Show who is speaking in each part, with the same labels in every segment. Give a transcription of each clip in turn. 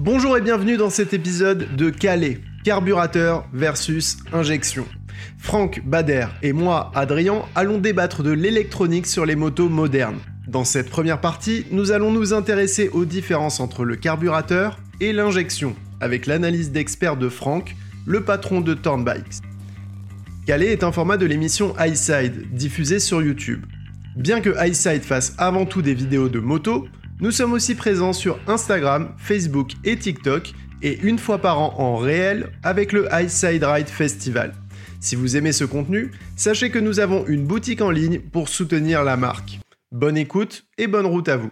Speaker 1: Bonjour et bienvenue dans cet épisode de Calais, carburateur versus injection. Franck, Bader et moi, Adrien, allons débattre de l'électronique sur les motos modernes. Dans cette première partie, nous allons nous intéresser aux différences entre le carburateur et l'injection, avec l'analyse d'experts de Franck, le patron de Turnbikes. Calais est un format de l'émission iSide, diffusée sur YouTube. Bien que iSide fasse avant tout des vidéos de moto, nous sommes aussi présents sur Instagram, Facebook et TikTok, et une fois par an en réel avec le iSide Ride Festival. Si vous aimez ce contenu, sachez que nous avons une boutique en ligne pour soutenir la marque. Bonne écoute et bonne route à vous.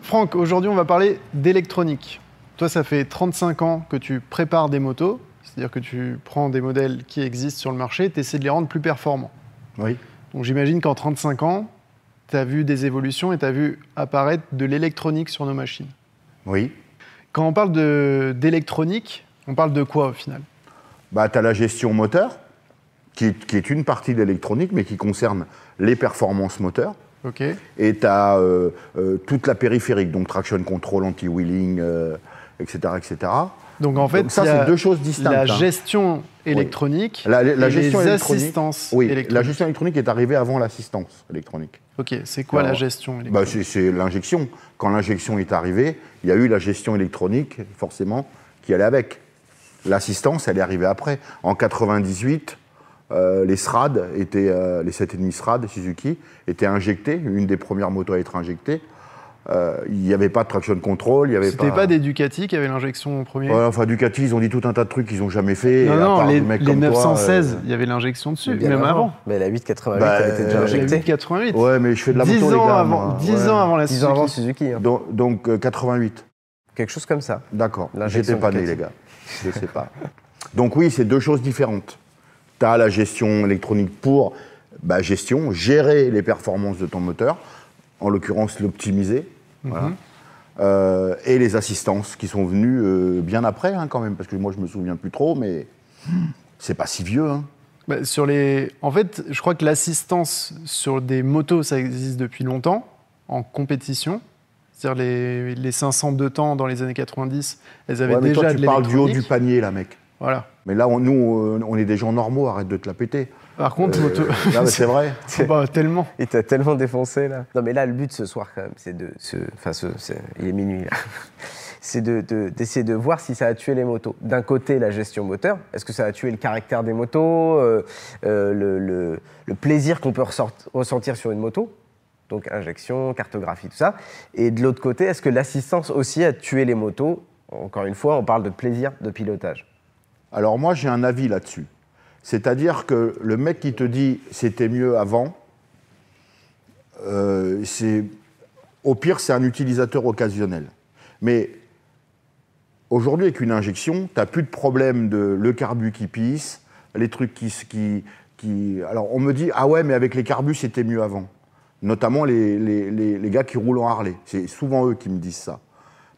Speaker 1: Franck, aujourd'hui on va parler d'électronique. Toi, ça fait 35 ans que tu prépares des motos, c'est-à-dire que tu prends des modèles qui existent sur le marché, tu essaies de les rendre plus performants.
Speaker 2: Oui.
Speaker 1: Donc j'imagine qu'en 35 ans, tu as vu des évolutions et tu as vu apparaître de l'électronique sur nos machines.
Speaker 2: Oui.
Speaker 1: Quand on parle d'électronique, on parle de quoi au final?
Speaker 2: Bah, tu as la gestion moteur, qui, qui est une partie de l'électronique, mais qui concerne les performances moteurs.
Speaker 1: Ok.
Speaker 2: Et tu as toute la périphérique, donc traction control, anti-wheeling, euh, etc., etc.
Speaker 1: Donc en fait,
Speaker 2: Donc ça, c'est deux choses distinctes,
Speaker 1: La
Speaker 2: hein.
Speaker 1: gestion électronique
Speaker 2: La, la
Speaker 1: et
Speaker 2: gestion
Speaker 1: les
Speaker 2: électronique.
Speaker 1: assistances
Speaker 2: Oui,
Speaker 1: électroniques.
Speaker 2: la gestion électronique est arrivée avant l'assistance électronique.
Speaker 1: Ok, c'est quoi
Speaker 2: Alors,
Speaker 1: la gestion
Speaker 2: Bah,
Speaker 1: électronique
Speaker 2: c'est c'est l'injection. Quand l'injection est arrivée, il y a eu la gestion électronique, forcément, qui allait avec. L'assistance, elle est arrivée après. En 98, euh, les SRAD, étaient, euh, les 7,5 SRAD Suzuki, étaient injectés, une des premières motos à être injectée. Euh, Il n'y avait pas de traction control, il n'y avait
Speaker 1: C'était
Speaker 2: pas...
Speaker 1: pas des Ducati qui avaient l'injection en premier
Speaker 2: Ouais, enfin, Ducati, ils ont dit tout un tas de trucs qu'ils n'ont jamais fait.
Speaker 1: Non,
Speaker 2: et
Speaker 1: non, les, les
Speaker 2: comme toi,
Speaker 1: 916,
Speaker 2: euh,
Speaker 1: il y avait l'injection dessus, même avant.
Speaker 3: Mais la 888
Speaker 2: Bah,
Speaker 3: elle était déjà
Speaker 1: J'ai
Speaker 3: injectée.
Speaker 1: vu 88.
Speaker 2: Ouais, mais je fais de la
Speaker 1: 10
Speaker 2: moto, les
Speaker 1: ans
Speaker 2: gars,
Speaker 1: avant,
Speaker 2: moi.
Speaker 1: 10
Speaker 2: Ouais.
Speaker 1: ans avant la
Speaker 3: 10 ans avant
Speaker 1: Suzuki.
Speaker 3: Suzuki. hein.
Speaker 2: Donc, donc, euh, 88.
Speaker 3: Quelque chose comme ça.
Speaker 2: D'accord. J'étais pas né, les gars. Je sais pas. Donc oui, c'est deux choses différentes. Tu as la gestion électronique pour bah, gestion, gérer les performances de ton moteur, en l'occurrence l'optimiser. Voilà. Euh, et les assistances qui sont venues euh, bien après, hein, quand même, parce que moi je me souviens plus trop, mais c'est pas si vieux. hein.
Speaker 1: Bah, sur les... En fait, je crois que l'assistance sur des motos, ça existe depuis longtemps, en compétition. C'est-à-dire les, les 500 de temps dans les années 90, elles avaient
Speaker 2: Ouais, mais
Speaker 1: déjà
Speaker 2: toi,
Speaker 1: de
Speaker 2: tu parles du haut du panier, là, mec.
Speaker 1: Voilà.
Speaker 2: Mais là, on- nous, on est des gens normaux, arrête de te la péter.
Speaker 1: Par contre,
Speaker 2: Euh,
Speaker 1: moto...
Speaker 2: non, mais c'est vrai.
Speaker 1: Bah, tellement.
Speaker 3: Il t'a tellement défoncé là. Non mais là le but ce soir quand même c'est de... Enfin ce- c'est- il est minuit là. C'est de- de- d'essayer de, voir si ça a tué les motos. D'un côté la gestion moteur, est-ce que ça a tué le caractère des motos, euh, euh, le, le- le plaisir qu'on peut ressort- ressentir sur une moto? Donc injection, cartographie, tout ça. Et de l'autre côté, est-ce que l'assistance aussi a tué les motos? Encore une fois, on parle de plaisir de pilotage.
Speaker 2: Alors moi, j'ai un avis là-dessus. C'est-à-dire que le mec qui te dit c'était mieux avant, euh, au pire c'est un utilisateur occasionnel. Mais aujourd'hui avec une injection, tu n'as plus de problème de le carbu qui pisse, les trucs qui, qui, qui... Alors on me dit ah ouais mais avec les carbus c'était mieux avant. Notamment les- les gars qui roulent en Harley. C'est souvent eux qui me disent ça.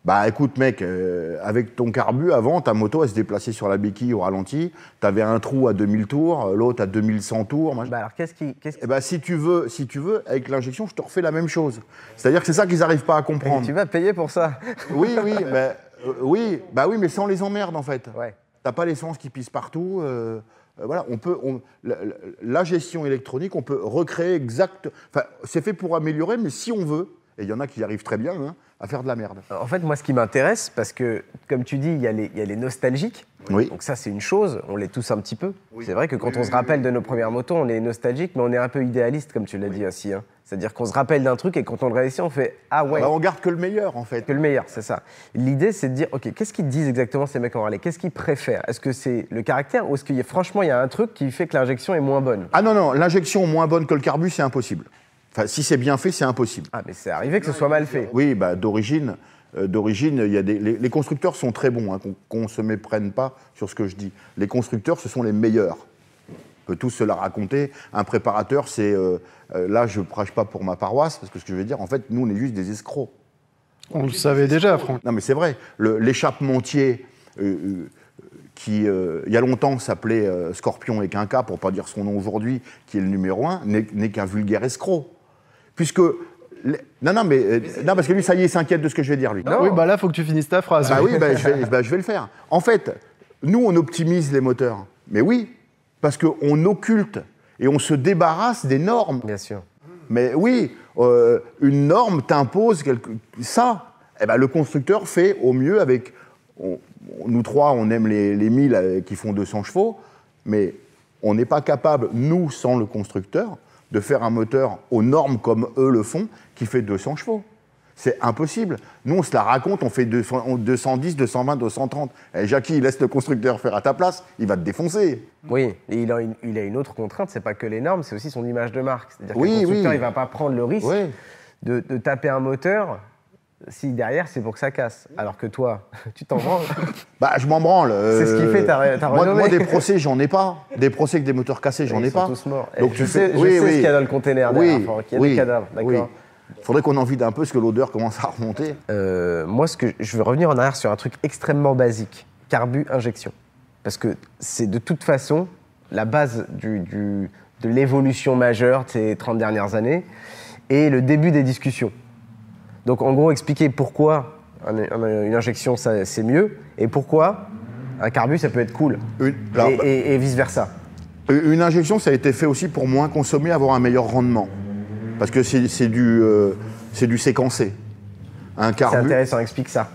Speaker 2: Bah écoute mec, euh, avec ton carbu avant, ta moto elle se déplaçait sur la béquille au ralenti, t'avais un trou à 2000 tours, l'autre à 2100 tours.
Speaker 3: Bah alors qu'est-ce qui... qu'est-ce qui-
Speaker 2: Eh ben, si tu veux, si tu veux, avec l'injection, je te refais la même chose. C'est-à-dire que c'est ça qu'ils n'arrivent pas à comprendre.
Speaker 3: Tu vas payer pour ça
Speaker 2: Oui, oui, mais euh, oui, bah oui, mais sans les emmerdes en fait.
Speaker 3: Ouais.
Speaker 2: T'as pas l'essence qui pisse partout. euh, euh, voilà, on peut, on- la- la gestion électronique, on peut recréer exact. Enfin, c'est fait pour améliorer, mais si on veut, et il y en a qui arrivent très bien, hein, à faire de la merde.
Speaker 3: En fait, moi, ce qui m'intéresse, parce que, comme tu dis, il y, a les- il y a les nostalgiques.
Speaker 2: Oui.
Speaker 3: Donc ça, c'est une chose, on l'est tous un petit peu. C'est vrai que quand on se rappelle de nos premières motos, on est nostalgique, mais on est un peu idéaliste, comme tu l'as dit aussi. hein. C'est-à-dire qu'on se rappelle d'un truc et quand on le réussit, on fait « Ah ouais
Speaker 2: Bah, on garde que le meilleur en fait.
Speaker 3: que le meilleur, c'est ça. L'idée, c'est de dire, OK, qu'est-ce qu'ils disent exactement ces mecs en rallye Qu'est-ce qu'ils préfèrent? Est-ce que c'est le caractère ou est-ce qu'il y a, franchement, il y a un truc qui fait que l'injection est moins bonne?
Speaker 2: Ah non, non, l'injection moins bonne que le carbu, c'est impossible. Enfin, si c'est bien fait, c'est impossible.
Speaker 3: Ah, mais c'est arrivé que ce soit mal fait.
Speaker 2: Oui, bah, d'origine, euh, d'origine, il y a des, les, les constructeurs sont très bons, hein, qu'on qu'on ne se méprenne pas sur ce que je dis. Les constructeurs, ce sont les meilleurs. On peut tous se la raconter. Un préparateur, c'est... euh, euh, là, je ne prêche pas pour ma paroisse, parce que ce que je veux dire, en fait, nous, on est juste des escrocs.
Speaker 1: On le savait déjà, Franck.
Speaker 2: Non, mais c'est vrai. Le- L'échappementier euh, euh, qui euh, il y a longtemps s'appelait euh, Scorpion et Quinca, pour pas dire son nom aujourd'hui, qui est le numéro un, n'est n'est qu'un vulgaire escroc. Puisque. Non, non, mais. euh, non, parce que lui, ça y est, il s'inquiète de ce que je vais dire, lui.
Speaker 3: Non.
Speaker 1: Oui, bah là, faut que tu finisses ta phrase.
Speaker 2: Bah oui, bah, je, vais, bah, je vais le faire. En fait, nous, on optimise les moteurs. Mais oui, parce qu'on occulte et on se débarrasse des normes.
Speaker 3: Bien sûr.
Speaker 2: Mais oui, euh, une norme t'impose quelque... ça. Eh ben, le constructeur fait au mieux avec. on- nous trois, on aime les, les 1000 euh, qui font 200 chevaux, mais on n'est pas capable, nous, sans le constructeur, de faire un moteur aux normes comme eux le font, qui fait 200 chevaux. C'est impossible. Nous, on se la raconte, on fait 200 on- 210, 220, 230. Eh, Jackie, laisse le constructeur faire à ta place, il va te défoncer.
Speaker 3: Oui, et il a une, il a une autre contrainte, c'est pas que les normes, c'est aussi son image de marque. C'est-à-dire
Speaker 2: Oui,
Speaker 3: que le constructeur,
Speaker 2: oui.
Speaker 3: il va pas prendre le risque de taper un moteur si derrière c'est pour que ça casse. Alors que toi, tu t'en branles.
Speaker 2: Bah, je m'en branle.
Speaker 3: C'est ce qui
Speaker 2: euh,
Speaker 3: fait ta- ta
Speaker 2: moi, moi, des procès, j'en ai pas. Des procès avec des moteurs cassés, j'en
Speaker 3: Ils
Speaker 2: ai
Speaker 3: sont
Speaker 2: pas.
Speaker 3: tous morts.
Speaker 2: Donc tu
Speaker 3: je
Speaker 2: fais-
Speaker 3: sais, je
Speaker 2: oui,
Speaker 3: sais
Speaker 2: oui.
Speaker 3: ce qu'il y a dans le container derrière, Franck. Il y a des cadavres, d'accord.
Speaker 2: oui. Faudrait qu'on en vide un peu parce que l'odeur commence à remonter.
Speaker 3: Euh, moi, ce que je veux revenir en arrière sur un truc extrêmement basique carbu injection. Parce que c'est de toute façon la base du, du- de l'évolution majeure de ces 30 dernières années et le début des discussions. Donc, en gros, expliquer pourquoi un- un- une injection c'est mieux et pourquoi un carbu ça peut être cool.
Speaker 2: Une, alors,
Speaker 3: et, et- et vice-versa.
Speaker 2: une injection, ça a été fait aussi pour moins consommer, avoir un meilleur rendement. Parce que c'est c'est du, euh, c'est du séquencé. Un
Speaker 3: C'est
Speaker 2: carbu,
Speaker 3: intéressant, explique ça.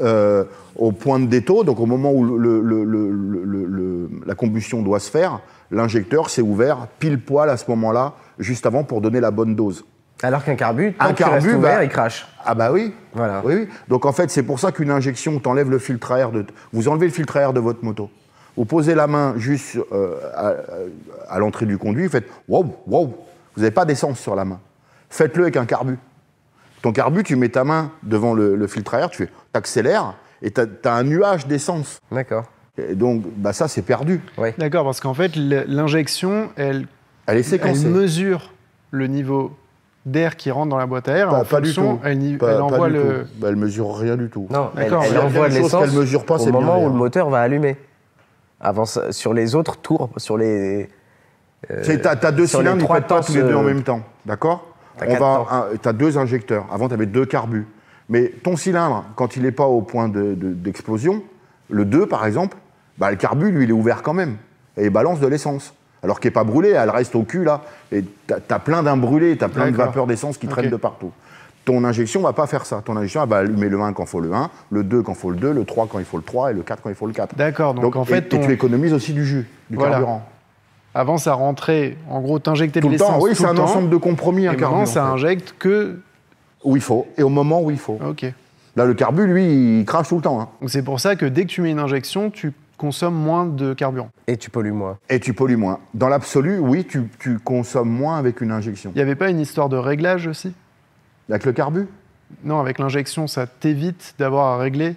Speaker 2: euh, au point de détaux, donc au moment où le- le- le- la combustion doit se faire, l'injecteur s'est ouvert pile poil à ce moment-là, juste avant pour donner la bonne dose.
Speaker 3: Alors qu'un carbu, tant
Speaker 2: Un
Speaker 3: reste
Speaker 2: carbu,
Speaker 3: ouvert,
Speaker 2: bah-
Speaker 3: il crache.
Speaker 2: Ah bah oui.
Speaker 3: Voilà.
Speaker 2: Oui, oui. Donc en fait, c'est pour ça qu'une injection, t'enlève le filtre à air de... Vous enlevez le filtre à air de votre moto. Vous posez la main juste euh, à, à l'entrée du conduit, vous faites wow, wow. Vous n'avez pas d'essence sur la main. Faites-le avec un carbu. Ton carbu, tu mets ta main devant le, le filtre à air, tu fais, t'accélères et t'as as un nuage d'essence.
Speaker 3: D'accord.
Speaker 2: Et donc, bah ça, c'est perdu.
Speaker 3: Oui.
Speaker 1: D'accord, parce qu'en fait, l'injection, elle,
Speaker 2: Elle est
Speaker 1: elle mesure le niveau d'air qui rentre dans la boîte à air. et
Speaker 2: Pas,
Speaker 1: en
Speaker 2: pas du
Speaker 1: fonction,
Speaker 2: tout.
Speaker 1: Elle,
Speaker 2: Pas-
Speaker 1: elle envoie le.
Speaker 2: Bah, elle mesure rien du tout.
Speaker 3: Non, elle,
Speaker 1: D'accord.
Speaker 3: elle envoie de l'essence
Speaker 2: qu'elle mesure pas,
Speaker 3: au
Speaker 2: bien
Speaker 3: moment où le moteur va allumer. Avant, sur les autres tours, sur les...
Speaker 2: Tu as, deux cylindres, ils pas tous les deux en
Speaker 3: euh,
Speaker 2: même temps. D'accord. Tu as deux injecteurs. Avant, tu avais deux carbus. Mais ton cylindre, quand il n'est pas au point de- de- d'explosion, le 2 par exemple, bah, le carbu, lui, il est ouvert quand même. Et il balance de l'essence. Alors qu'il n'est pas brûlé, elle reste au cul là. Et tu as, plein d'un brûlé, tu as plein de vapeurs d'essence qui
Speaker 1: Ok.
Speaker 2: traînent de partout. Ton injection va pas faire ça. Ton injection, elle va allumer le 1 quand il faut le 1, le 2 quand il faut le 2, le 3 quand il faut le 3 et le 4 quand il faut le 4.
Speaker 1: D'accord, donc, en
Speaker 2: et-
Speaker 1: fait,
Speaker 2: et,
Speaker 1: ton-
Speaker 2: tu économises aussi du jus, du
Speaker 1: Voilà.
Speaker 2: carburant.
Speaker 1: avant, ça rentrait, en gros, t'injectais de
Speaker 2: Tout le temps,
Speaker 1: l'essence.
Speaker 2: oui, c'est un
Speaker 1: temps,
Speaker 2: ensemble de compromis,
Speaker 1: Et
Speaker 2: un
Speaker 1: maintenant,
Speaker 2: carburant.
Speaker 1: ça injecte que.
Speaker 2: Où il faut, et au moment où il faut.
Speaker 1: Ok.
Speaker 2: Là, le carbu, lui, il crache tout le temps. hein.
Speaker 1: Donc c'est pour ça que dès que tu mets une injection, tu consommes moins de carburant.
Speaker 3: Et tu pollues moins.
Speaker 2: Et tu pollues moins. Dans l'absolu, oui, tu, tu consommes moins avec une injection.
Speaker 1: Il n'y avait pas une histoire de réglage aussi?
Speaker 2: Avec le carbu?
Speaker 1: Non, avec l'injection, ça t'évite d'avoir à régler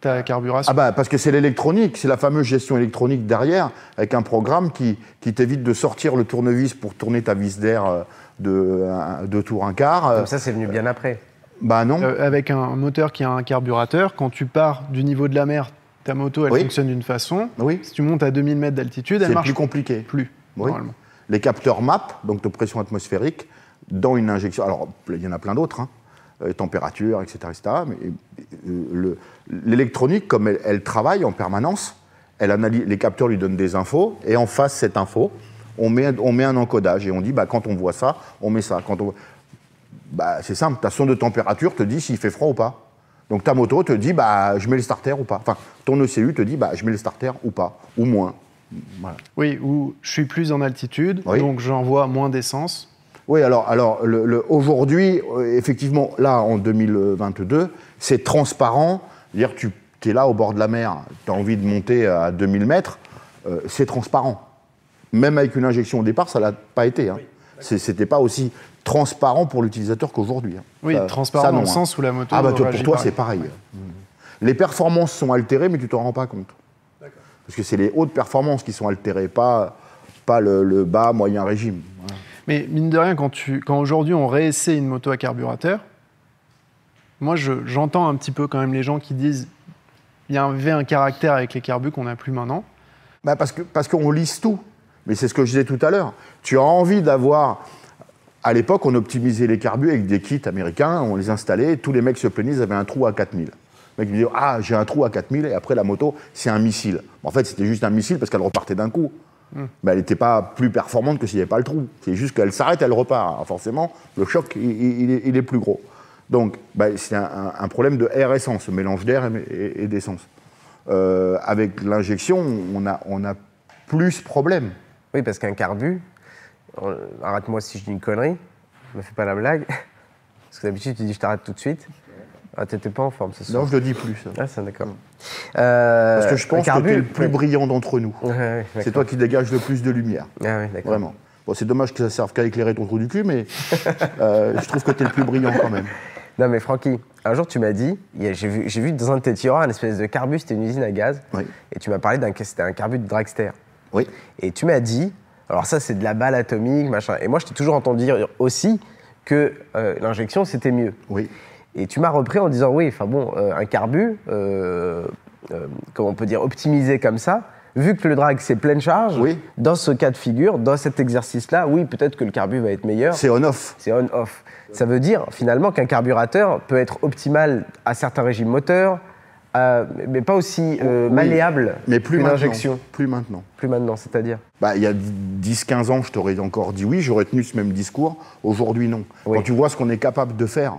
Speaker 1: ta carburation.
Speaker 2: Ah bah, parce que c'est l'électronique, c'est la fameuse gestion électronique derrière, avec un programme qui, qui t'évite de sortir le tournevis pour tourner ta vis d'air euh, de un- deux tours un quart. Euh,
Speaker 3: Comme ça, c'est venu bien après.
Speaker 2: bah non.
Speaker 1: Euh, avec un moteur qui a un carburateur, quand tu pars du niveau de la mer, ta moto, elle
Speaker 2: Oui.
Speaker 1: fonctionne d'une façon.
Speaker 2: oui,
Speaker 1: Si tu montes à 2000 mètres d'altitude, elle
Speaker 2: c'est
Speaker 1: marche
Speaker 2: plus compliqué.
Speaker 1: plus,
Speaker 2: Oui.
Speaker 1: normalement.
Speaker 2: les capteurs MAP, donc de pression atmosphérique, dans une injection. Alors, il y en a plein d'autres, hein, euh, température, etc. etc. mais euh, le- l'électronique, comme elle, elle travaille en permanence, elle analyse, les capteurs lui donnent des infos, et en face, cette info, on met, on met un encodage, et on dit, bah, quand on voit ça, on met ça. Quand on... bah, c'est simple, ta sonde de température te dit s'il fait froid ou pas. Donc ta moto te dit, bah, je mets le starter ou pas. Enfin, ton ECU te dit, bah, je mets le starter ou pas, ou moins. Voilà.
Speaker 1: Oui, ou je suis plus en altitude,
Speaker 2: Oui.
Speaker 1: donc j'envoie moins d'essence.
Speaker 2: Oui, alors, alors le- le- aujourd'hui, euh, effectivement, là, en 2022, c'est transparent. C'est-à-dire tu es là au bord de la mer, tu as envie de monter à 2000 mètres, euh, c'est transparent. Même avec une injection au départ, ça l'a pas été. Hein. C'était pas aussi transparent pour l'utilisateur qu'aujourd'hui. hein.
Speaker 1: Oui,
Speaker 2: Ça-
Speaker 1: transparent
Speaker 2: ça,
Speaker 1: dans
Speaker 2: non,
Speaker 1: le
Speaker 2: hein.
Speaker 1: sens où la moto
Speaker 2: Ah bah pour toi, c'est pareil. Les performances sont altérées, mais tu t'en rends pas compte. Parce que c'est les hautes performances qui sont altérées, pas, pas le, le bas, moyen régime. Voilà.
Speaker 1: Mais mine de rien, quand, tu- quand aujourd'hui on réessaie une moto à carburateur, moi je- j'entends un petit peu quand même les gens qui disent il y avait un caractère avec les carbus qu'on n'a plus maintenant.
Speaker 2: Bah parce qu'on parce qu'on lisse tout. Mais c'est ce que je disais tout à l'heure. Tu as envie d'avoir. À l'époque, on optimisait les carbus avec des kits américains, on les installait, tous les mecs se plaignaient, ils avaient un trou à 4000. Le mec me dit Ah, j'ai un trou à 4000, et après la moto, c'est un missile. En fait, c'était juste un missile parce qu'elle repartait d'un coup. Mais elle n'était pas plus performante que s'il n'y avait pas le trou. C'est juste qu'elle s'arrête, elle repart. Alors forcément, le choc, il, il est, il est plus gros. Donc, bah, c'est un, problème de air-essence, mélange d'air et, et- et d'essence. Euh, avec l'injection, on a, on a plus problème.
Speaker 3: Oui, parce qu'un carbu, on- arrête-moi si je dis une connerie, ne me fais pas la blague. Parce que d'habitude, tu dis je t'arrête tout de suite. Ah, t'étais pas en forme ce soir.
Speaker 2: Non, je le dis plus. ça.
Speaker 3: Ah, c'est d'accord. Euh,
Speaker 2: Parce que je pense
Speaker 3: carbu,
Speaker 2: que tu es le plus
Speaker 3: ouais.
Speaker 2: brillant d'entre nous.
Speaker 3: Ouais,
Speaker 2: C'est toi qui dégages le plus de lumière.
Speaker 3: Ah, oui, d'accord.
Speaker 2: Vraiment. Bon, c'est dommage que ça serve qu'à éclairer ton trou du cul, mais euh, je trouve que tu es le plus brillant quand même.
Speaker 3: Non, mais Francky, un jour, tu m'as dit, j'ai vu, dans un de tes tiroirs une espèce de carbu, c'était une usine à gaz.
Speaker 2: Oui.
Speaker 3: Et tu m'as parlé d'un c'était un carbu de dragster.
Speaker 2: Oui.
Speaker 3: Et tu m'as dit, alors ça, c'est de la balle atomique, machin. Et moi, je t'ai toujours entendu dire aussi que euh, l'injection, c'était mieux.
Speaker 2: Oui.
Speaker 3: Et tu m'as repris en disant oui, enfin bon, euh, un carbu, euh, comment on peut dire, optimisé comme ça, vu que le drag c'est pleine charge,
Speaker 2: Oui.
Speaker 3: dans ce cas de figure, dans cet exercice-là, oui, peut-être que le carbu va être meilleur.
Speaker 2: C'est on-off.
Speaker 3: C'est on-off. Ça veut dire finalement qu'un carburateur peut être optimal à certains régimes moteurs, à- mais pas aussi euh, malléable
Speaker 2: Mais plus
Speaker 3: qu'une
Speaker 2: maintenant.
Speaker 3: injection.
Speaker 2: Plus maintenant.
Speaker 3: Plus maintenant, c'est-à-dire.
Speaker 2: Bah, il y a 10-15 ans, je t'aurais encore dit oui, j'aurais tenu ce même discours. Aujourd'hui, non.
Speaker 3: Oui.
Speaker 2: Quand tu vois ce qu'on est capable de faire,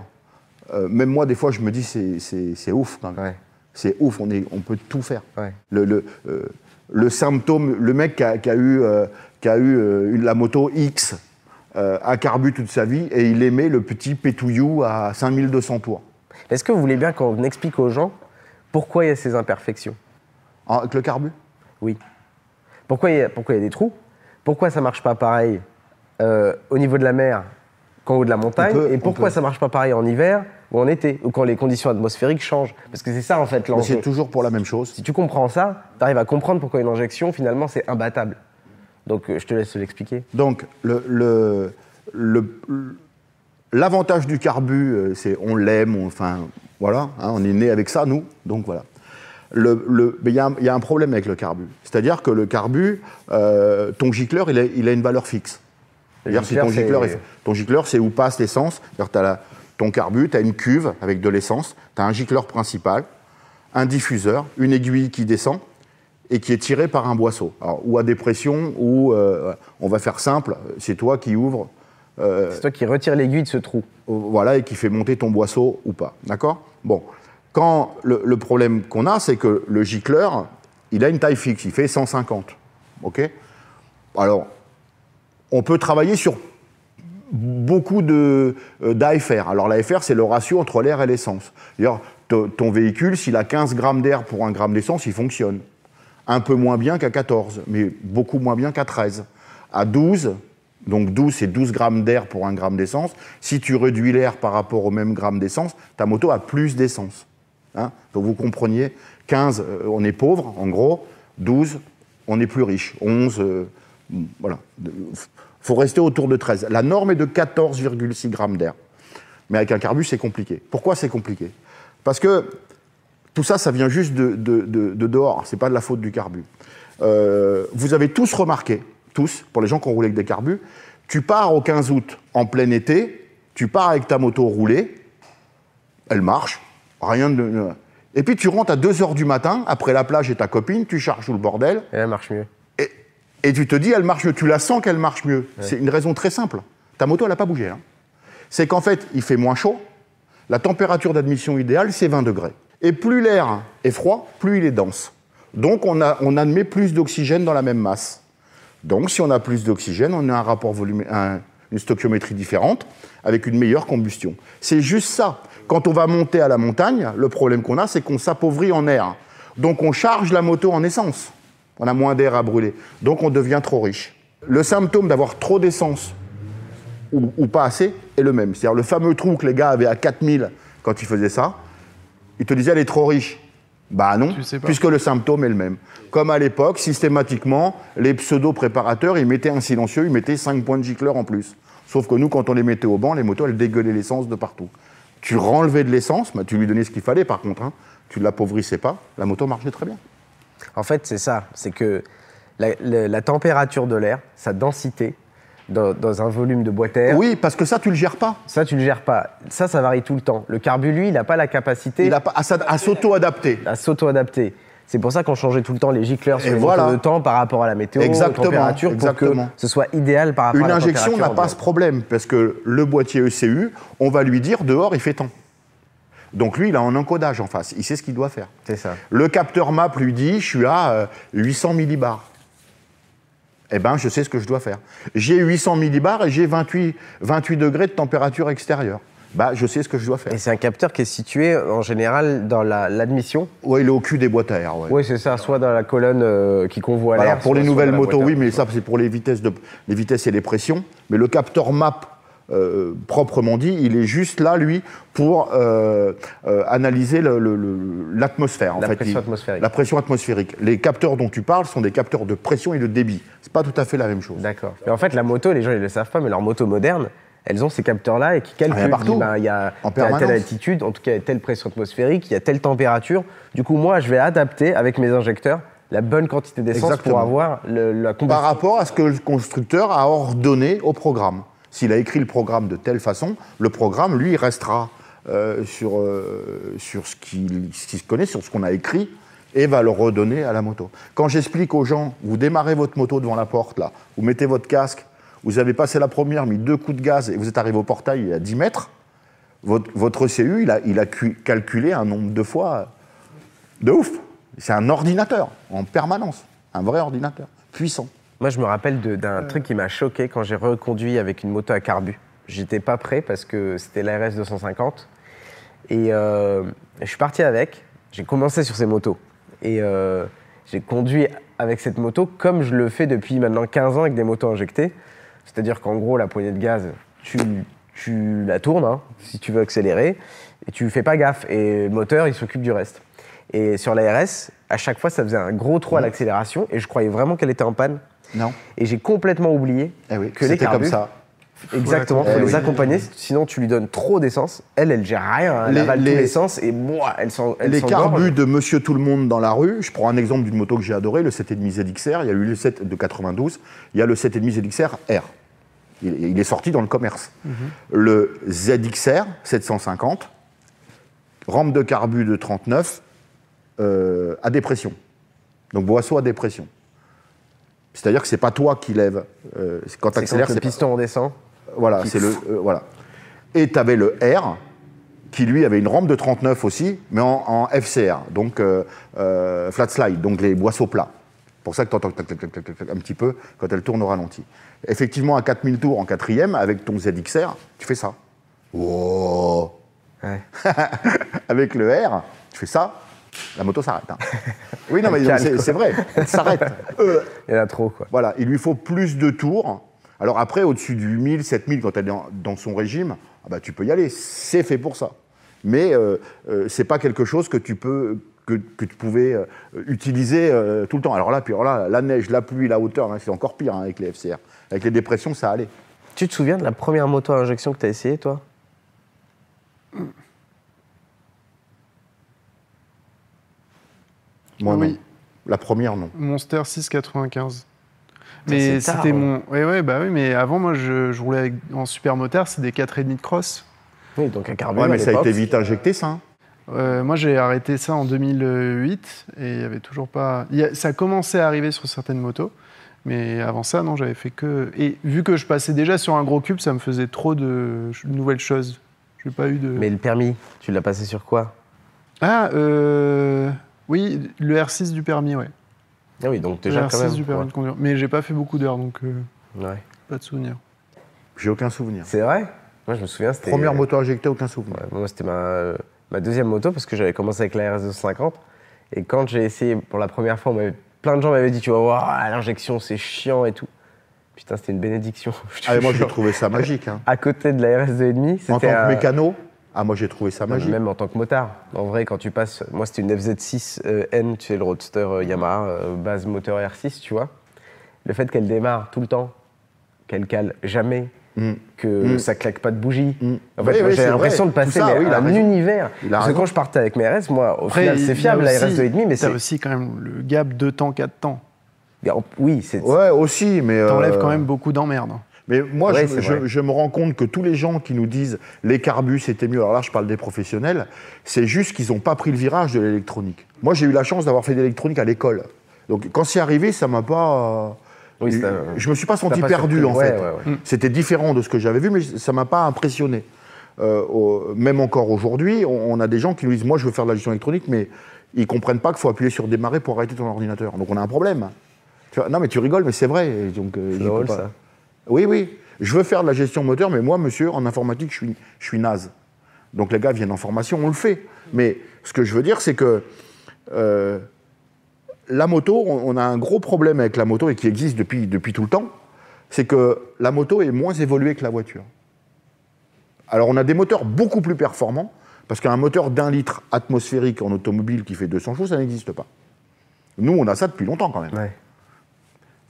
Speaker 2: euh, même moi, des fois, je me dis c'est- ouf quand même.
Speaker 3: Ouais.
Speaker 2: C'est ouf, on, est, on peut tout faire.
Speaker 3: Ouais.
Speaker 2: Le, le, euh, le symptôme, le mec qui a, qui a eu, euh, qui a eu euh, une- la moto X euh, a carbu toute sa vie et il aimait le petit pétouillou à 5200 tours.
Speaker 3: Est-ce que vous voulez bien qu'on explique aux gens pourquoi il y a ces imperfections
Speaker 2: Ah, Avec le carbu?
Speaker 3: Oui. Pourquoi il y a, pourquoi il y a des trous? Pourquoi ça marche pas pareil euh, au niveau de la mer qu'en haut de la montagne
Speaker 2: peut-
Speaker 3: Et pourquoi ça marche pas pareil en hiver ou en été Ou quand les conditions atmosphériques changent? Parce que c'est ça en fait
Speaker 2: Mais
Speaker 3: l'enjeu.
Speaker 2: C'est toujours pour la même chose.
Speaker 3: Si tu comprends ça, tu arrives à comprendre pourquoi une injection finalement c'est imbattable. Donc euh, je te laisse l'expliquer.
Speaker 2: Donc, le, le- le- l'avantage du carbu, euh, c'est on l'aime, enfin, voilà, hein, on est né avec ça, nous, donc voilà. Le- le- mais il y, a un- il y a un problème avec le carbu. C'est-à-dire que le carbu, euh, ton gicleur, il a, il a une valeur fixe. C'est-à-dire si ton gicleur, est- ton gicleur, c'est où passe l'essence. C'est-à-dire ton carbu, tu as une cuve avec de l'essence, tu as un gicleur principal, un diffuseur, une aiguille qui descend et qui est tirée par un boisseau. Alors, ou à dépression, ou euh, on va faire simple, c'est toi qui ouvres, euh,
Speaker 3: C'est toi qui retires l'aiguille de ce trou.
Speaker 2: voilà, et qui fait monter ton boisseau ou pas. D'accord? Bon. Quand le, le problème qu'on a, c'est que le gicleur, il a une taille fixe, il fait 150. OK? Alors, on peut travailler sur beaucoup de euh, d'AFR. Alors l'AFR, c'est le ratio entre l'air et l'essence. D'ailleurs, to- ton véhicule, s'il a 15 grammes d'air pour un gramme d'essence, il fonctionne. Un peu moins bien qu'à 14, mais beaucoup moins bien qu'à 13. À 12, donc 12, c'est 12 grammes d'air pour un gramme d'essence. Si tu réduis l'air par rapport au même gramme d'essence, ta moto a plus d'essence. Hein donc vous compreniez, 15, euh, on est pauvre, en gros. 12, on est plus riche. 11, euh, voilà. Il faut rester autour de 13. La norme est de 14,6 grammes d'air. Mais avec un carbu, c'est compliqué. Pourquoi c'est compliqué? Parce que tout ça, ça vient juste de, de, de- de dehors. C'est pas de la faute du carbu. Euh, vous avez tous remarqué, tous, pour les gens qui ont roulé avec des carbus, tu pars au 15 août en plein été, tu pars avec ta moto roulée, elle marche, rien de. Et puis tu rentres à 2 h du matin, après la plage et ta copine, tu charges tout le bordel,
Speaker 3: Et elle marche mieux.
Speaker 2: et, et tu te dis, elle marche mieux. Tu la sens qu'elle marche mieux. C'est une raison très simple. Ta moto, elle n'a pas bougé. hein. C'est qu'en fait, il fait moins chaud. La température d'admission idéale, c'est 20 degrés. Et plus l'air est froid, plus il est dense. Donc, on, a, on admet plus d'oxygène dans la même masse. Donc, si on a plus d'oxygène, on a un rapport volume, un- une stoichiométrie différente, avec une meilleure combustion. C'est juste ça. Quand on va monter à la montagne, le problème qu'on a, c'est qu'on s'appauvrit en air. Donc, on charge la moto en essence. On a moins d'air à brûler. Donc, on devient trop riche. Le symptôme d'avoir trop d'essence ou, ou pas assez est le même. C'est-à-dire le fameux trou que les gars avaient à 4000 quand ils faisaient ça, ils te disaient elle est trop riche. Bah non,
Speaker 1: Tu sais pas.
Speaker 2: puisque le symptôme est le même. Comme à l'époque, systématiquement, les pseudo-préparateurs, ils mettaient un silencieux, ils mettaient 5 points de gicleur en plus. Sauf que nous, quand on les mettait au banc, les motos, elles dégueulaient l'essence de partout. tu renlevais de l'essence, bah, tu lui donnais ce qu'il fallait par contre, hein, tu ne l'appauvrissais pas, la moto marchait très bien.
Speaker 3: En fait, c'est ça. C'est que la, la- la température de l'air, sa densité, dans, dans un volume de boîte à air,
Speaker 2: Oui, parce que ça, tu le gères pas.
Speaker 3: ça, tu le gères pas. Ça, ça varie tout le temps. Le carbu, lui, il n'a pas la capacité
Speaker 2: Il a pas à, s'auto-adapter.
Speaker 3: à s'auto-adapter. C'est pour ça qu'on changeait tout le temps les gicleurs sur
Speaker 2: Et
Speaker 3: les
Speaker 2: voilà.
Speaker 3: de temps par rapport à la météo,
Speaker 2: Exactement,
Speaker 3: aux températures, pour
Speaker 2: exactement.
Speaker 3: que ce soit idéal par rapport
Speaker 2: Une
Speaker 3: à la
Speaker 2: injection n'a pas ce problème, parce que le boîtier ECU, on va lui dire dehors, il fait temps. Donc lui, il a un encodage en face, il sait ce qu'il doit faire.
Speaker 3: C'est ça.
Speaker 2: Le capteur MAP lui dit, je suis à euh, 800 millibars. Eh ben, je sais ce que je dois faire. J'ai 800 millibars et j'ai 28, 28 degrés de température extérieure. Bah, je sais ce que je dois faire.
Speaker 3: Et c'est un capteur qui est situé en général dans la- l'admission?
Speaker 2: Ouais, il est au cul des boîtes à air. ouais.
Speaker 3: Oui, c'est ça, soit dans la colonne euh, qui convoie l'air.
Speaker 2: Alors, pour les nouvelles motos, oui, mais ça, c'est pour les vitesses, de, les vitesses et les pressions. Mais le capteur MAP, euh, proprement dit, il est juste là, lui, pour euh, euh, analyser l'atmosphère.
Speaker 3: La pression atmosphérique.
Speaker 2: La pression atmosphérique. Les capteurs dont tu parles sont des capteurs de pression et de débit. C'est pas tout à fait la même chose.
Speaker 3: D'accord. Mais en fait, la moto, les gens ils le savent pas, mais leurs motos modernes, elles ont ces capteurs-là et qui calculent.
Speaker 2: Ah, il y a
Speaker 3: ben, y a,
Speaker 2: En
Speaker 3: telle altitude, en tout cas, telle pression atmosphérique, il y a telle température. Du coup, moi, je vais adapter avec mes injecteurs la bonne quantité d'essence pour avoir le- la
Speaker 2: Par
Speaker 3: combustion.
Speaker 2: rapport à ce que le constructeur a ordonné au programme. S'il a écrit le programme de telle façon, le programme, lui, restera euh, sur, euh, sur ce qu'il qu'il connaît, sur ce qu'on a écrit, et va le redonner à la moto. Quand j'explique aux gens, vous démarrez votre moto devant la porte, là, vous mettez votre casque, vous avez passé la première, mis deux coups de gaz, et vous êtes arrivé au portail à 10 mètres, votre, votre CU, il a, il a cu- calculé un nombre de fois de ouf. C'est un ordinateur, en permanence. Un vrai ordinateur, puissant.
Speaker 3: Moi, je me rappelle d'un truc qui m'a choqué quand j'ai reconduit avec une moto à carbu. J'étais pas prêt parce que c'était l'ARS 250. Et euh, je suis parti avec. J'ai commencé sur ces motos. Et euh, j'ai conduit avec cette moto comme je le fais depuis maintenant 15 ans avec des motos injectées. C'est-à-dire qu'en gros, la poignée de gaz, tu, tu la tournes hein, si tu veux accélérer. Et tu fais pas gaffe. Et le moteur, il s'occupe du reste. Et sur l'ARS, à chaque fois, ça faisait un gros trou à l'accélération. Et je croyais vraiment qu'elle était en panne.
Speaker 2: Non
Speaker 3: Et j'ai complètement oublié
Speaker 2: Eh oui,
Speaker 3: que les
Speaker 2: c'était comme ça.
Speaker 3: exactement,
Speaker 2: Eh
Speaker 3: faut les accompagner, sinon tu lui donnes trop d'essence. Elle, elle gère rien, elle
Speaker 2: Les-
Speaker 3: avale
Speaker 2: les-
Speaker 3: tout l'essence et moi, elle s'en elle
Speaker 2: Les carbus de Monsieur Tout le Monde dans la rue, je prends un exemple d'une moto que j'ai adorée, le 7,5 ZXR, il y a eu le 7 de 92, il y a le 7,5 ZXR R. Il, il est sorti dans le commerce. Le ZXR 750, rampe de carbu de 39, euh, à dépression. Donc boisseau à dépression. C'est-à-dire que c'est pas toi qui lève. euh, quand tu
Speaker 3: C'est
Speaker 2: accélères,
Speaker 3: quand le
Speaker 2: c'est
Speaker 3: piston redescend.
Speaker 2: Voilà, c'est le. euh, voilà. Et tu avais le R, qui lui avait une rampe de 39 aussi, mais en, en FCR, donc euh, euh, flat slide, donc les boisseaux plats. pour ça que tu entends un petit peu quand elle tourne au ralenti. Effectivement, à 4000 tours en quatrième, avec ton ZXR, tu fais ça. Wow.
Speaker 3: Ouais.
Speaker 2: avec le R, tu fais ça, la moto s'arrête. hein. Oui, non, mais c'est vrai, elle s'arrête. Euh,
Speaker 3: Il y en a trop, quoi.
Speaker 2: voilà, il lui faut plus de tours. Alors après, au-dessus du 1000, 7000, quand elle est dans, dans son régime, ah bah, tu peux y aller. C'est fait pour ça. Mais euh, euh, c'est pas quelque chose que tu peux que, que tu pouvais euh, utiliser euh, tout le temps. Alors là, puis alors là, la neige, la pluie, la hauteur, hein, c'est encore pire hein, avec les FCR. Avec les dépressions, ça allait.
Speaker 3: Tu te souviens de la première moto à injection que tu as essayé, toi?
Speaker 2: Moi,
Speaker 1: Oui.
Speaker 2: non. La première, non.
Speaker 1: Monster 695.
Speaker 3: c'est
Speaker 1: Mais c'était
Speaker 3: hein.
Speaker 1: mon. Ouais, ouais, bah oui, mais avant, moi, je, je roulais avec- en super motard, c'est des 4,5 de cross.
Speaker 3: Oui, donc un carburant.
Speaker 2: Ouais, mais
Speaker 3: à
Speaker 2: ça a été vite injecté, ça. hein.
Speaker 1: Euh, moi, j'ai arrêté ça en 2008 et il y avait toujours pas. il y a- Ça commençait à arriver sur certaines motos, mais avant ça, non, j'avais fait que. Et vu que je passais déjà sur un gros cube, ça me faisait trop de nouvelles choses. J'ai pas eu de.
Speaker 3: Mais le permis, tu l'as passé sur quoi?
Speaker 1: Ah, euh... oui, le R6 du permis, ouais.
Speaker 3: Ah oui, donc
Speaker 1: Le
Speaker 3: déjà
Speaker 1: R6
Speaker 3: quand même.
Speaker 1: du permis de conduire. Mais j'ai pas fait beaucoup d'heures, donc euh,
Speaker 3: ouais.
Speaker 1: Pas de souvenir.
Speaker 2: J'ai aucun souvenir.
Speaker 3: C'est vrai? Moi, je me souviens, c'était.
Speaker 2: Première moto injectée, aucun souvenir.
Speaker 3: Ouais, moi, c'était ma, euh, ma deuxième moto parce que j'avais commencé avec la RS250. Et quand j'ai essayé pour la première fois, on plein de gens m'avaient dit Tu vas voir, l'injection, c'est chiant et tout. Putain, c'était une bénédiction. je te
Speaker 2: Ah, mais moi, j'ai trouvé ça magique. hein.
Speaker 3: À côté de la RS2,5, c'était.
Speaker 2: En tant que mécano, ah, moi, j'ai trouvé ça magique.
Speaker 3: Même en tant que motard. En vrai, quand tu passes. Moi, c'était une FZ6 euh, N, tu sais, le roadster euh, Yamaha, euh, base moteur R6, tu vois. Le fait qu'elle démarre tout le temps, qu'elle cale jamais,
Speaker 2: Mm.
Speaker 3: que
Speaker 2: Mm.
Speaker 3: ça claque pas de bougie.
Speaker 2: Mm.
Speaker 3: En fait,
Speaker 2: Oui,
Speaker 3: moi,
Speaker 2: oui,
Speaker 3: j'ai l'impression de passer
Speaker 2: ça,
Speaker 3: mais
Speaker 2: oui,
Speaker 3: un
Speaker 2: raison.
Speaker 3: univers. Parce que quand je partais avec mes RS, moi, au
Speaker 1: Après,
Speaker 3: final, c'est
Speaker 1: a
Speaker 3: fiable, la RS 2,5, mais c'est.
Speaker 1: aussi quand même le gap 2 temps, 4 temps.
Speaker 3: Oui, c'est.
Speaker 2: Ouais, aussi, mais. euh,
Speaker 1: T'enlèves quand même beaucoup d'emmerdes.
Speaker 2: Mais moi,
Speaker 3: Ouais,
Speaker 2: je, me rends compte que tous les gens qui nous disent les carbus c'était mieux, alors là je parle des professionnels, c'est juste qu'ils n'ont pas pris le virage de l'électronique. Moi j'ai eu la chance d'avoir fait de l'électronique à l'école. Donc quand c'est arrivé, ça m'a pas.
Speaker 3: Oui, un-
Speaker 2: je me suis pas senti
Speaker 3: pas
Speaker 2: perdu
Speaker 3: surpris.
Speaker 2: en
Speaker 3: Ouais,
Speaker 2: fait.
Speaker 3: ouais, ouais.
Speaker 2: C'était différent de ce que j'avais vu, mais ça m'a pas impressionné. Euh, au- même encore aujourd'hui, on, on a des gens qui nous disent moi je veux faire de la gestion électronique, mais ils comprennent pas qu'il faut appuyer sur démarrer pour arrêter ton ordinateur. Donc on a un problème. Tu vois, non mais tu rigoles, mais c'est vrai. Donc, euh,
Speaker 3: drôle,
Speaker 2: pas.
Speaker 3: ça.
Speaker 2: Oui, oui. Je veux faire de la gestion moteur, mais moi, monsieur, en informatique, je suis, je suis naze. Donc les gars viennent en formation, on le fait. Mais ce que je veux dire, c'est que euh, la moto, on, on a un gros problème avec la moto et qui existe depuis, depuis tout le temps, c'est que la moto est moins évoluée que la voiture. Alors on a des moteurs beaucoup plus performants, parce qu'un moteur d'un litre atmosphérique en automobile qui fait 200 chevaux, ça n'existe pas. Nous, on a ça depuis longtemps quand même.
Speaker 3: Ouais.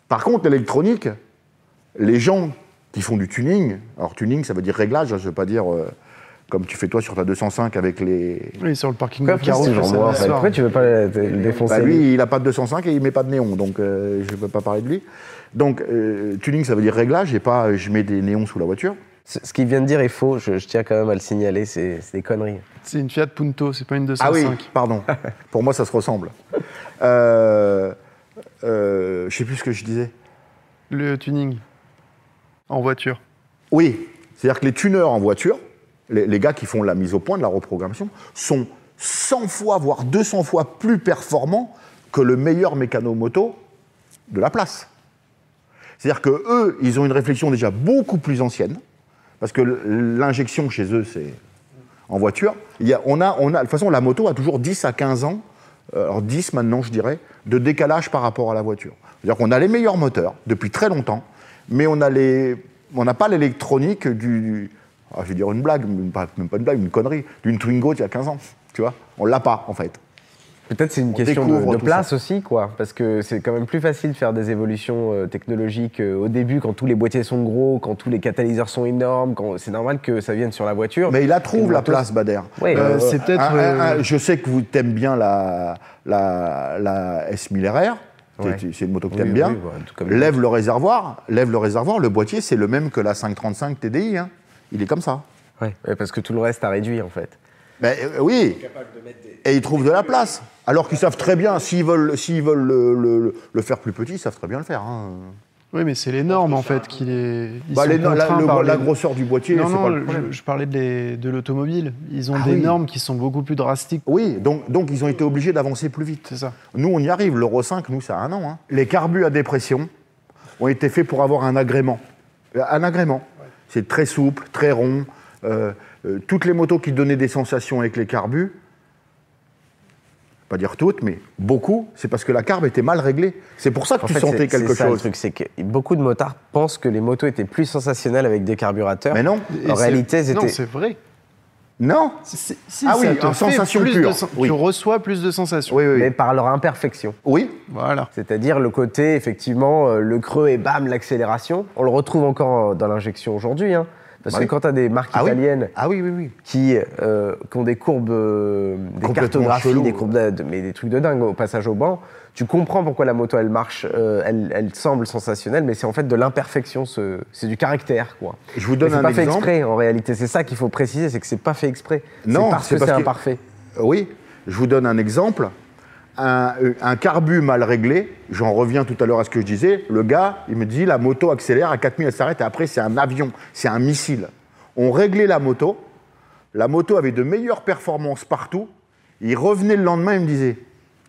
Speaker 2: Par contre, l'électronique, les gens qui font du tuning, alors tuning, ça veut dire réglage, hein, je ne veux pas dire euh, comme tu fais toi sur ta 205 avec les.
Speaker 1: Oui, sur le parking de ça soir.
Speaker 3: Pourquoi tu veux pas le le défoncer
Speaker 2: Bah, lui, il n'a pas de 205 et il met pas de néon, donc euh, je ne peux pas parler de lui. Donc, euh, tuning, ça veut dire réglage et pas je mets des néons sous la voiture.
Speaker 3: Ce qu'il vient de dire est faux, je, je tiens quand même à le signaler, c'est c'est des conneries.
Speaker 1: C'est une Fiat Punto, c'est pas une 205.
Speaker 2: Ah oui, pardon. Pour moi, ça se ressemble. Euh, euh, je sais plus ce que je disais.
Speaker 1: Le tuning en voiture.
Speaker 2: Oui, c'est-à-dire que les tuneurs en voiture, les, gars qui font la mise au point de la reprogrammation, sont 100 fois, voire 200 fois plus performants que le meilleur mécano-moto de la place. C'est-à-dire que eux, ils ont une réflexion déjà beaucoup plus ancienne, parce que l'injection chez eux, c'est en voiture. Il y a, on a, on a, de toute façon, la moto a toujours 10 à 15 ans, euh, alors 10 maintenant, je dirais, de décalage par rapport à la voiture. C'est-à-dire qu'on a les meilleurs moteurs depuis très longtemps, mais on n'a pas l'électronique du, du- ah, je vais dire une blague, même pas, même pas une blague, une connerie, d'une Twingo d'il y a 15 ans, tu vois. On l'a pas, en fait.
Speaker 3: Peut-être c'est une
Speaker 2: On
Speaker 3: question de, place aussi, quoi. Parce que c'est quand même plus facile de faire des évolutions euh, technologiques euh, au début quand tous les boîtiers sont gros, quand tous les catalyseurs sont énormes. quand- C'est normal que ça vienne sur la voiture.
Speaker 2: Mais il la trouve, la place, Bader.
Speaker 3: Oui,
Speaker 1: Euh, c'est peut-être. Euh,
Speaker 2: je sais que vous t'aimes bien la, la, la S1000 RR.
Speaker 3: Ouais.
Speaker 2: C'est- une moto que
Speaker 3: Oui,
Speaker 2: t'aimes
Speaker 3: oui,
Speaker 2: bien.
Speaker 3: les
Speaker 2: lève le réservoir, lève le réservoir. Le boîtier, c'est le même que la 535 TDI. hein. Il est comme ça.
Speaker 3: Ouais, ouais, parce que tout le reste a réduit en fait.
Speaker 2: Ben, euh, oui. Et ils trouvent de la place. Alors qu'ils savent très bien, s'ils veulent, s'ils veulent le, le- le faire plus petit, ils savent très bien le faire. hein.
Speaker 1: Oui, mais c'est les normes en fait qui les. Ils
Speaker 2: Bah,
Speaker 1: sont
Speaker 2: les- la,
Speaker 1: contraints
Speaker 2: le-
Speaker 1: par
Speaker 2: la
Speaker 1: les-
Speaker 2: grosseur du boîtier,
Speaker 1: Non,
Speaker 2: c'est pas
Speaker 1: non,
Speaker 2: le
Speaker 1: je, je parlais de, les- de l'automobile. Ils ont
Speaker 2: Ah
Speaker 1: des
Speaker 2: oui.
Speaker 1: normes qui sont beaucoup plus drastiques.
Speaker 2: Oui, donc, donc ils ont été obligés d'avancer plus vite.
Speaker 1: C'est ça.
Speaker 2: Nous, on y arrive. L'Euro 5, nous, ça a un an. hein. Les carbus à dépression ont été faits pour avoir un agrément. Euh, Un agrément. C'est très souple, très rond. Euh, euh, toutes les motos qui donnaient des sensations avec les carbus, pas dire toutes, mais beaucoup, c'est parce que la carbe était mal réglée. C'est pour ça que
Speaker 3: En
Speaker 2: tu
Speaker 3: fait,
Speaker 2: sentais quelque
Speaker 3: c'est ça, Le
Speaker 2: chose.
Speaker 3: truc, c'est que beaucoup de motards pensent que les motos étaient plus sensationnelles avec des carburateurs.
Speaker 2: Mais non,
Speaker 1: Et
Speaker 3: En
Speaker 1: c'est-
Speaker 3: réalité,
Speaker 1: Non,
Speaker 3: c'était-
Speaker 1: c'est vrai.
Speaker 2: non.
Speaker 1: Si- si,
Speaker 2: Ah oui, en sensation
Speaker 1: plus
Speaker 2: pure,
Speaker 1: sen-
Speaker 2: oui.
Speaker 1: Tu reçois plus de sensations.
Speaker 2: Oui, oui,
Speaker 3: mais par leur imperfection.
Speaker 2: Oui,
Speaker 1: Voilà.
Speaker 3: C'est-à-dire le côté, effectivement, euh, le creux et bam, l'accélération. On le retrouve encore euh, dans l'injection aujourd'hui. hein. Parce
Speaker 2: Bah
Speaker 3: que
Speaker 2: oui.
Speaker 3: quand tu as des marques
Speaker 2: Ah oui.
Speaker 3: italiennes
Speaker 2: Ah oui,
Speaker 3: qui, euh, qui ont des courbes, euh, des cartographies,
Speaker 2: chelou.
Speaker 3: des courbes, de- de- mais des trucs de dingue au passage au banc, tu comprends pourquoi la moto elle marche, euh, elle, elle semble sensationnelle, mais c'est en fait de l'imperfection, ce- c'est du caractère quoi.
Speaker 2: Je vous donne un
Speaker 3: pas fait exprès en réalité, c'est ça qu'il faut préciser, c'est que c'est pas fait exprès.
Speaker 2: Non,
Speaker 3: c'est parce
Speaker 2: c'est
Speaker 3: que
Speaker 2: parce
Speaker 3: c'est imparfait.
Speaker 2: Oui, je vous donne un exemple. Un, un carbu mal réglé, j'en reviens tout à l'heure à ce que je disais, le gars, il me dit la moto accélère, à 4000 elle s'arrête et après c'est un avion, c'est un missile. On réglait la moto, la moto avait de meilleures performances partout, il revenait le lendemain et me disait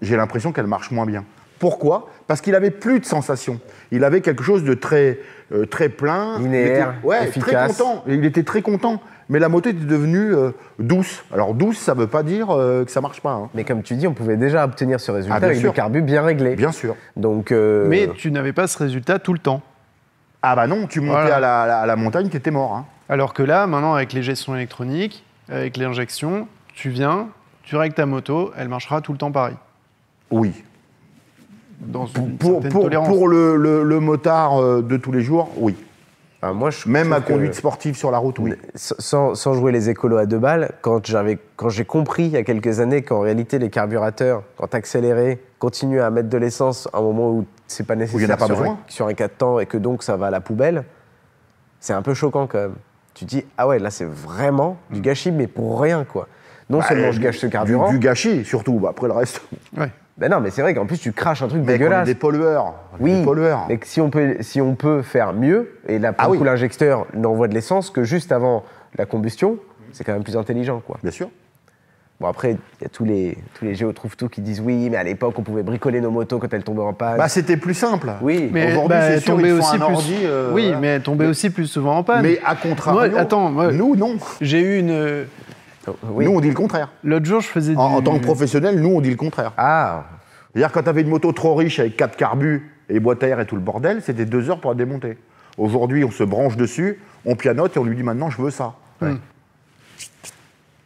Speaker 2: j'ai l'impression qu'elle marche moins bien. Pourquoi? Parce qu'il avait plus de sensations. Il avait quelque chose de très, euh, très plein.
Speaker 3: Linéaire,
Speaker 2: Il était- ouais,
Speaker 3: efficace.
Speaker 2: Très content. Il était très content. Mais la moto était devenue euh, douce. Alors douce, ça ne veut pas dire euh, que ça marche pas. hein.
Speaker 3: Mais comme tu dis, on pouvait déjà obtenir ce résultat
Speaker 2: Ah, bien
Speaker 3: avec
Speaker 2: sûr.
Speaker 3: des carbus bien réglés.
Speaker 2: Bien sûr.
Speaker 3: Donc, euh,
Speaker 1: Mais tu n'avais pas ce résultat tout le temps.
Speaker 2: Ah bah non, tu montais
Speaker 1: Voilà.
Speaker 2: à, la, à la- à la montagne, t'étais mort. hein.
Speaker 1: Alors que là, maintenant, avec les gestions électroniques, avec l'injection, tu viens, tu règles ta moto, elle marchera tout le temps pareil.
Speaker 2: Oui.
Speaker 1: Dans une
Speaker 2: Pour,
Speaker 1: certaine
Speaker 2: pour,
Speaker 1: tolérance.
Speaker 2: pour le, le- le motard euh, de tous les jours, oui.
Speaker 3: Ah, moi, je
Speaker 2: Même à conduite sportive sur la route, oui.
Speaker 3: Sans, sans jouer les écolos à deux balles, quand j'avais, quand j'ai compris il y a quelques années qu'en réalité les carburateurs, quand t'accélérais, continuent à mettre de l'essence à un moment où c'est pas nécessaire
Speaker 2: il y en a pas
Speaker 3: sur,
Speaker 2: besoin.
Speaker 3: Un, sur un 4 temps et que donc ça va à la poubelle, c'est un peu choquant quand même. Tu te dis ah ouais là c'est vraiment du gâchis mais pour rien quoi. Non
Speaker 2: Bah,
Speaker 3: seulement je
Speaker 2: du-
Speaker 3: gâche ce
Speaker 2: du-
Speaker 3: carburant,
Speaker 2: Du, gâchis, surtout. Bah, après le reste,
Speaker 1: Ouais.
Speaker 3: Ben non mais c'est vrai qu'en plus tu craches un truc
Speaker 2: mec, on est
Speaker 3: dégueulasse.
Speaker 2: des pollueurs. On est
Speaker 3: Oui,
Speaker 2: Des pollueurs.
Speaker 3: mais si on peut, si on peut faire mieux, et là, pour
Speaker 2: Ah
Speaker 3: le
Speaker 2: oui.
Speaker 3: coup, l'injecteur n'envoie de l'essence que juste avant la combustion, c'est quand même plus intelligent, quoi.
Speaker 2: Bien sûr.
Speaker 3: Bon, après, il y a tous les, tous les géos trouve tout qui disent oui, mais à l'époque, on pouvait bricoler nos motos quand elles tombaient en panne.
Speaker 2: Bah, c'était plus simple.
Speaker 3: oui,
Speaker 1: Mais
Speaker 2: Aujourd'hui,
Speaker 1: bah,
Speaker 2: c'est sûr, font
Speaker 1: aussi
Speaker 2: un
Speaker 1: plus.
Speaker 2: ordi, euh,
Speaker 1: oui,
Speaker 2: voilà.
Speaker 1: mais tomber aussi plus souvent en panne.
Speaker 2: Mais à contrario,
Speaker 1: Moi, attends, moi-
Speaker 2: nous, non.
Speaker 1: J'ai eu une.
Speaker 3: Oui.
Speaker 2: Nous, on dit le contraire.
Speaker 1: L'autre jour, je faisais
Speaker 2: En,
Speaker 1: du.
Speaker 2: en tant que professionnel, nous, on dit le contraire.
Speaker 3: Ah,
Speaker 2: C'est-à-dire, quand tu avais une moto trop riche avec 4 carbus et boîte à air et tout le bordel, c'était deux heures pour la démonter. Aujourd'hui, on se branche dessus, on pianote et on lui dit maintenant, je veux ça.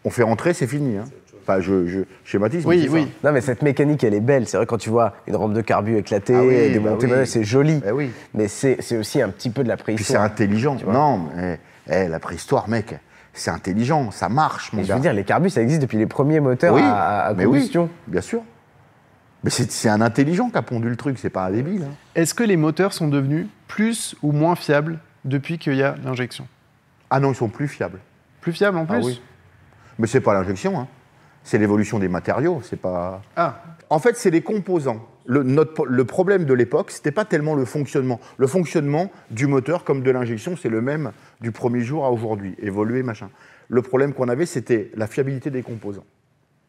Speaker 2: On fait rentrer, c'est fini. hein. Enfin, je, je schématise. mais
Speaker 1: Oui,
Speaker 2: ça.
Speaker 1: oui.
Speaker 3: non, mais cette mécanique, elle est belle. C'est vrai, quand tu vois une rampe de carbu éclatée,
Speaker 2: Ah oui,
Speaker 3: et
Speaker 2: bah
Speaker 3: démontée,
Speaker 2: oui.
Speaker 3: c'est joli.
Speaker 2: Oui.
Speaker 3: Mais c'est aussi un petit peu de la
Speaker 2: Puis c'est
Speaker 3: préhistoire.
Speaker 2: intelligent. Non, mais eh, la préhistoire, mec, c'est intelligent, ça marche, mon
Speaker 3: Et je veux dire, les carbus, ça existe depuis les premiers moteurs
Speaker 2: oui,
Speaker 3: à, à
Speaker 2: mais oui,
Speaker 3: combustion.
Speaker 2: bien sûr. Mais c'est c'est un intelligent qui a pondu le truc, c'est pas un débile. hein.
Speaker 1: Est-ce que les moteurs sont devenus plus ou moins fiables depuis qu'il y a l'injection?
Speaker 2: Ah non, ils sont plus fiables.
Speaker 1: Plus fiables en
Speaker 2: Ah
Speaker 1: plus?
Speaker 2: oui. Mais c'est pas l'injection, hein. c'est l'évolution des matériaux, c'est pas.
Speaker 1: Ah,
Speaker 2: En fait, c'est les composants. Le, notre- problème de l'époque, c'était pas tellement le fonctionnement. Le fonctionnement du moteur comme de l'injection, c'est le même du premier jour à aujourd'hui, évolué, machin. Le problème qu'on avait, c'était la fiabilité des composants.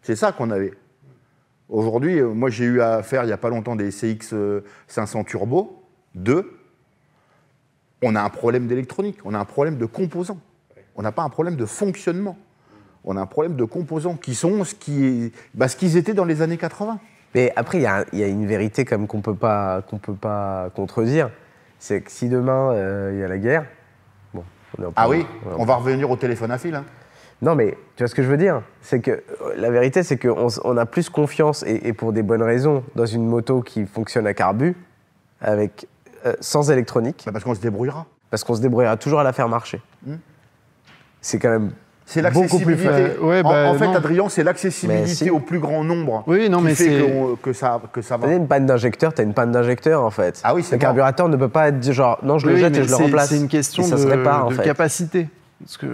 Speaker 2: C'est ça qu'on avait. Aujourd'hui, euh, moi, j'ai eu à faire il n'y a pas longtemps des CX euh, 500 Turbo 2. On a un problème d'électronique, on a un problème de composants. On n'a pas un problème de fonctionnement. On a un problème de composants qui sont ce bah, ce qu'ils étaient dans les années 80.
Speaker 3: Mais après, il y, a- il y a une vérité comme qu'on peut pas qu'on peut pas contredire, c'est que si demain euh, il y a la guerre, bon, on est en
Speaker 2: Ah oui,
Speaker 3: on
Speaker 2: va revenir au téléphone à fil. hein.
Speaker 3: Non, mais tu vois ce que je veux dire? C'est que euh, la vérité, c'est qu'on on a plus confiance, et, et pour des bonnes raisons, dans une moto qui fonctionne à carbu, avec, euh, sans électronique,
Speaker 2: Bah, parce qu'on se débrouillera.
Speaker 3: parce qu'on se débrouillera toujours à la faire marcher.
Speaker 2: Hmm.
Speaker 3: C'est quand même.
Speaker 2: C'est l'accessibilité.
Speaker 1: ouais, bah,
Speaker 2: en, fait,
Speaker 1: non.
Speaker 2: Adrien, c'est l'accessibilité
Speaker 3: si.
Speaker 2: au plus grand nombre.
Speaker 1: Oui, non,
Speaker 2: qui
Speaker 1: mais
Speaker 2: fait que ça, que ça
Speaker 3: T'as
Speaker 2: va.
Speaker 3: une panne d'injecteur, t'as une panne d'injecteur en fait.
Speaker 2: Ah oui, c'est
Speaker 3: Le carburateur ne peut pas être genre non, je le jette et je le remplace.
Speaker 1: C'est une question
Speaker 3: ça
Speaker 1: de,
Speaker 3: se répare en
Speaker 1: de
Speaker 3: fait.
Speaker 1: capacité. Parce que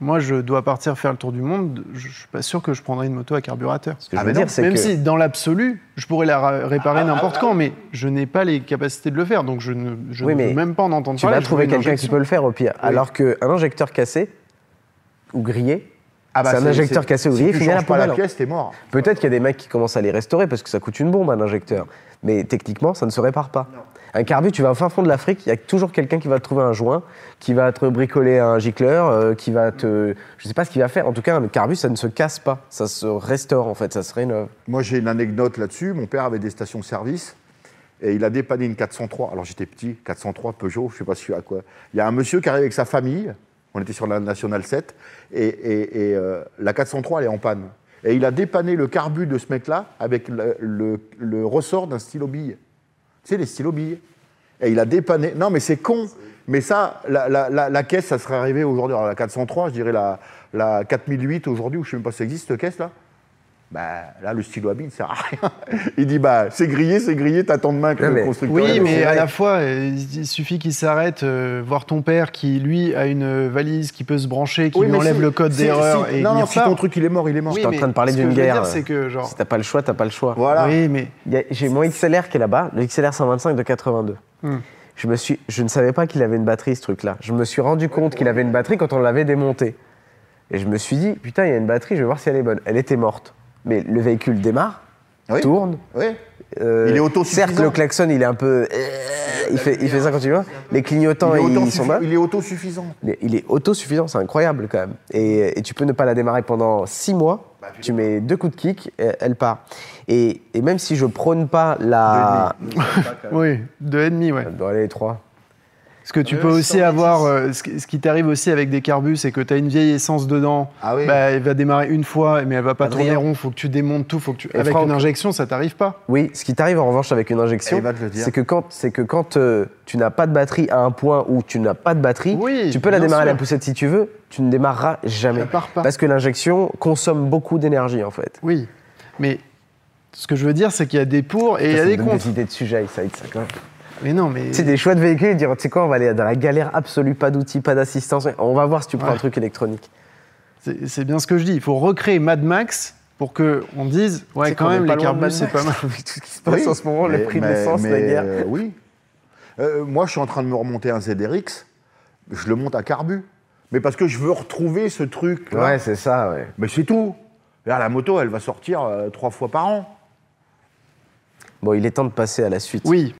Speaker 1: moi, je dois partir faire le tour du monde. Je je suis pas sûr que je prendrai une moto à carburateur.
Speaker 3: Ce que je
Speaker 2: Ah,
Speaker 3: veux
Speaker 2: mais
Speaker 3: dire,
Speaker 1: Même
Speaker 3: que
Speaker 1: si, dans l'absolu, je pourrais la réparer
Speaker 2: Ah,
Speaker 1: n'importe quand, mais je n'ai pas les capacités de le faire, donc je ne, je
Speaker 3: Oui,
Speaker 1: ne
Speaker 3: mais
Speaker 1: veux même pas en entendre
Speaker 3: tu
Speaker 1: parler.
Speaker 3: vas
Speaker 1: je
Speaker 3: trouver quelqu'un qui peut le faire au pire. Alors qu'un injecteur cassé ou grillé,
Speaker 2: Ah bah,
Speaker 3: c'est un injecteur cassé ou
Speaker 2: si
Speaker 3: grillé,
Speaker 2: tu
Speaker 3: la
Speaker 2: changes pas la pièce, t'es mort.
Speaker 3: Peut-être qu'il y a des mecs qui commencent à les restaurer parce que ça coûte une bombe un injecteur. Mais techniquement, ça ne se répare pas. Un carbu, tu vas au fin fond de l'Afrique, il y a toujours quelqu'un qui va te trouver un joint, qui va te bricoler un gicleur, euh, qui va te. Je sais pas ce qu'il va faire. En tout cas, un carbu, ça ne se casse pas. Ça se restaure en fait, ça se rénove.
Speaker 2: Moi, j'ai une anecdote là-dessus. Mon père avait des stations-service et il a dépanné une 403. Alors, j'étais petit, 403 Peugeot, je sais pas si à quoi. Il y a un monsieur qui arrive avec sa famille. On était sur la National 7 et, euh, la 403 elle est en panne. Et il a dépanné le carbu de ce mec-là avec le, ressort d'un stylo bille. Tu sais, les stylos billes. Et il a dépanné. Non, mais c'est con. Mais ça, la, caisse, ça serait arrivé aujourd'hui. Alors, la 403, je dirais la, la 4008 aujourd'hui, ou je sais même pas si ça existe, cette caisse-là. Bah, là, le stylo à billes, ça sert à rien. Il dit, bah, c'est grillé, c'est grillé, t'as tant de main que le constructeur.
Speaker 1: Oui, mais à la fois, euh, il suffit qu'il s'arrête, euh, voir ton père qui, lui, a une valise qui peut se brancher, qui
Speaker 2: Oui,
Speaker 1: lui enlève
Speaker 2: si-
Speaker 1: le code
Speaker 2: si-
Speaker 1: d'erreur
Speaker 2: si-
Speaker 1: et
Speaker 2: Non, non, si ton truc, il est mort, il est mort.
Speaker 1: Oui,
Speaker 3: J'étais en
Speaker 1: mais
Speaker 3: train de parler d'une
Speaker 1: je
Speaker 3: guerre,
Speaker 1: dire,
Speaker 3: euh,
Speaker 1: c'est que, genre...
Speaker 3: Si t'as pas le choix, t'as pas le choix.
Speaker 2: Voilà.
Speaker 1: Oui, mais...
Speaker 3: J'ai mon XLR qui est là-bas, le XLR 125 de 82.
Speaker 1: Hmm.
Speaker 3: Je, me suis, je ne savais pas qu'il avait une batterie, ce truc-là. Je me suis rendu compte qu'il avait une batterie quand on l'avait démonté. Et je me suis dit, putain, il y a une batterie, je vais voir si elle est bonne. Elle était morte. Mais le véhicule démarre,
Speaker 2: Oui.
Speaker 3: tourne.
Speaker 2: Oui.
Speaker 3: euh,
Speaker 2: Il est autosuffisant.
Speaker 3: Certes, le klaxon, il est un peu. euh, il, fait, il fait ça quand tu vas. Les clignotants,
Speaker 2: Il est,
Speaker 3: ils, sont là.
Speaker 2: il est autosuffisant.
Speaker 3: Mais il est autosuffisant, c'est incroyable quand même. Et, et tu peux ne pas la démarrer pendant six mois. tu mets deux coups de kick, elle part. Et, et même si je prône pas la.
Speaker 1: Oui, deux et demi, ouais.
Speaker 3: Elle doit aller les trois.
Speaker 1: Ce que tu
Speaker 2: Ouais,
Speaker 1: peux aussi
Speaker 2: 110.
Speaker 1: avoir, euh, ce qui, t'arrive aussi avec des carbus, c'est que tu as une vieille essence dedans.
Speaker 2: Ah oui.
Speaker 1: Bah, elle va démarrer une fois, mais elle va pas
Speaker 3: Adrien.
Speaker 1: tourner rond. Faut que tu démontes tout. Faut que tu...
Speaker 3: Et
Speaker 1: Avec
Speaker 3: Franck-
Speaker 1: une injection, ça t'arrive pas.
Speaker 3: Oui, ce qui t'arrive en revanche avec une injection, c'est que quand, c'est que quand euh, tu n'as pas de batterie à un point où tu n'as pas de batterie,
Speaker 1: Oui,
Speaker 3: tu peux la démarrer à la poussette si tu veux, tu ne démarreras jamais.
Speaker 1: Ça part pas.
Speaker 3: Parce que l'injection consomme beaucoup d'énergie en fait.
Speaker 1: Oui, mais ce que je veux dire, c'est qu'il y a des pour et il y a des contre.
Speaker 3: des idées de sujet, ça, ça, quand même.
Speaker 1: Mais non, mais
Speaker 3: C'est des choix de véhicules, dire, tu sais quoi, on va aller dans la galère absolue, pas d'outils, pas d'assistance. On va voir si tu prends
Speaker 1: Ouais.
Speaker 3: un truc électronique.
Speaker 1: c'est bien ce que je dis. Il faut recréer Mad Max pour que on dise, ouais, quand
Speaker 3: qu'on
Speaker 1: même, les
Speaker 3: de Mad
Speaker 1: c'est pas mal.
Speaker 3: Avec tout ce qui se passe
Speaker 2: Oui,
Speaker 3: en ce moment, le
Speaker 2: mais-
Speaker 3: prix de
Speaker 2: mais-
Speaker 3: l'essence, la guerre.
Speaker 2: euh, oui. Euh, moi, je suis en train de me remonter un ZRX. Je le monte à carbu. Mais parce que je veux retrouver ce truc. -là.
Speaker 3: Ouais, c'est ça, ouais.
Speaker 2: Mais c'est tout. Là, la moto, elle va sortir euh, trois fois par an.
Speaker 3: Bon, il est temps de passer à la suite.
Speaker 1: Oui,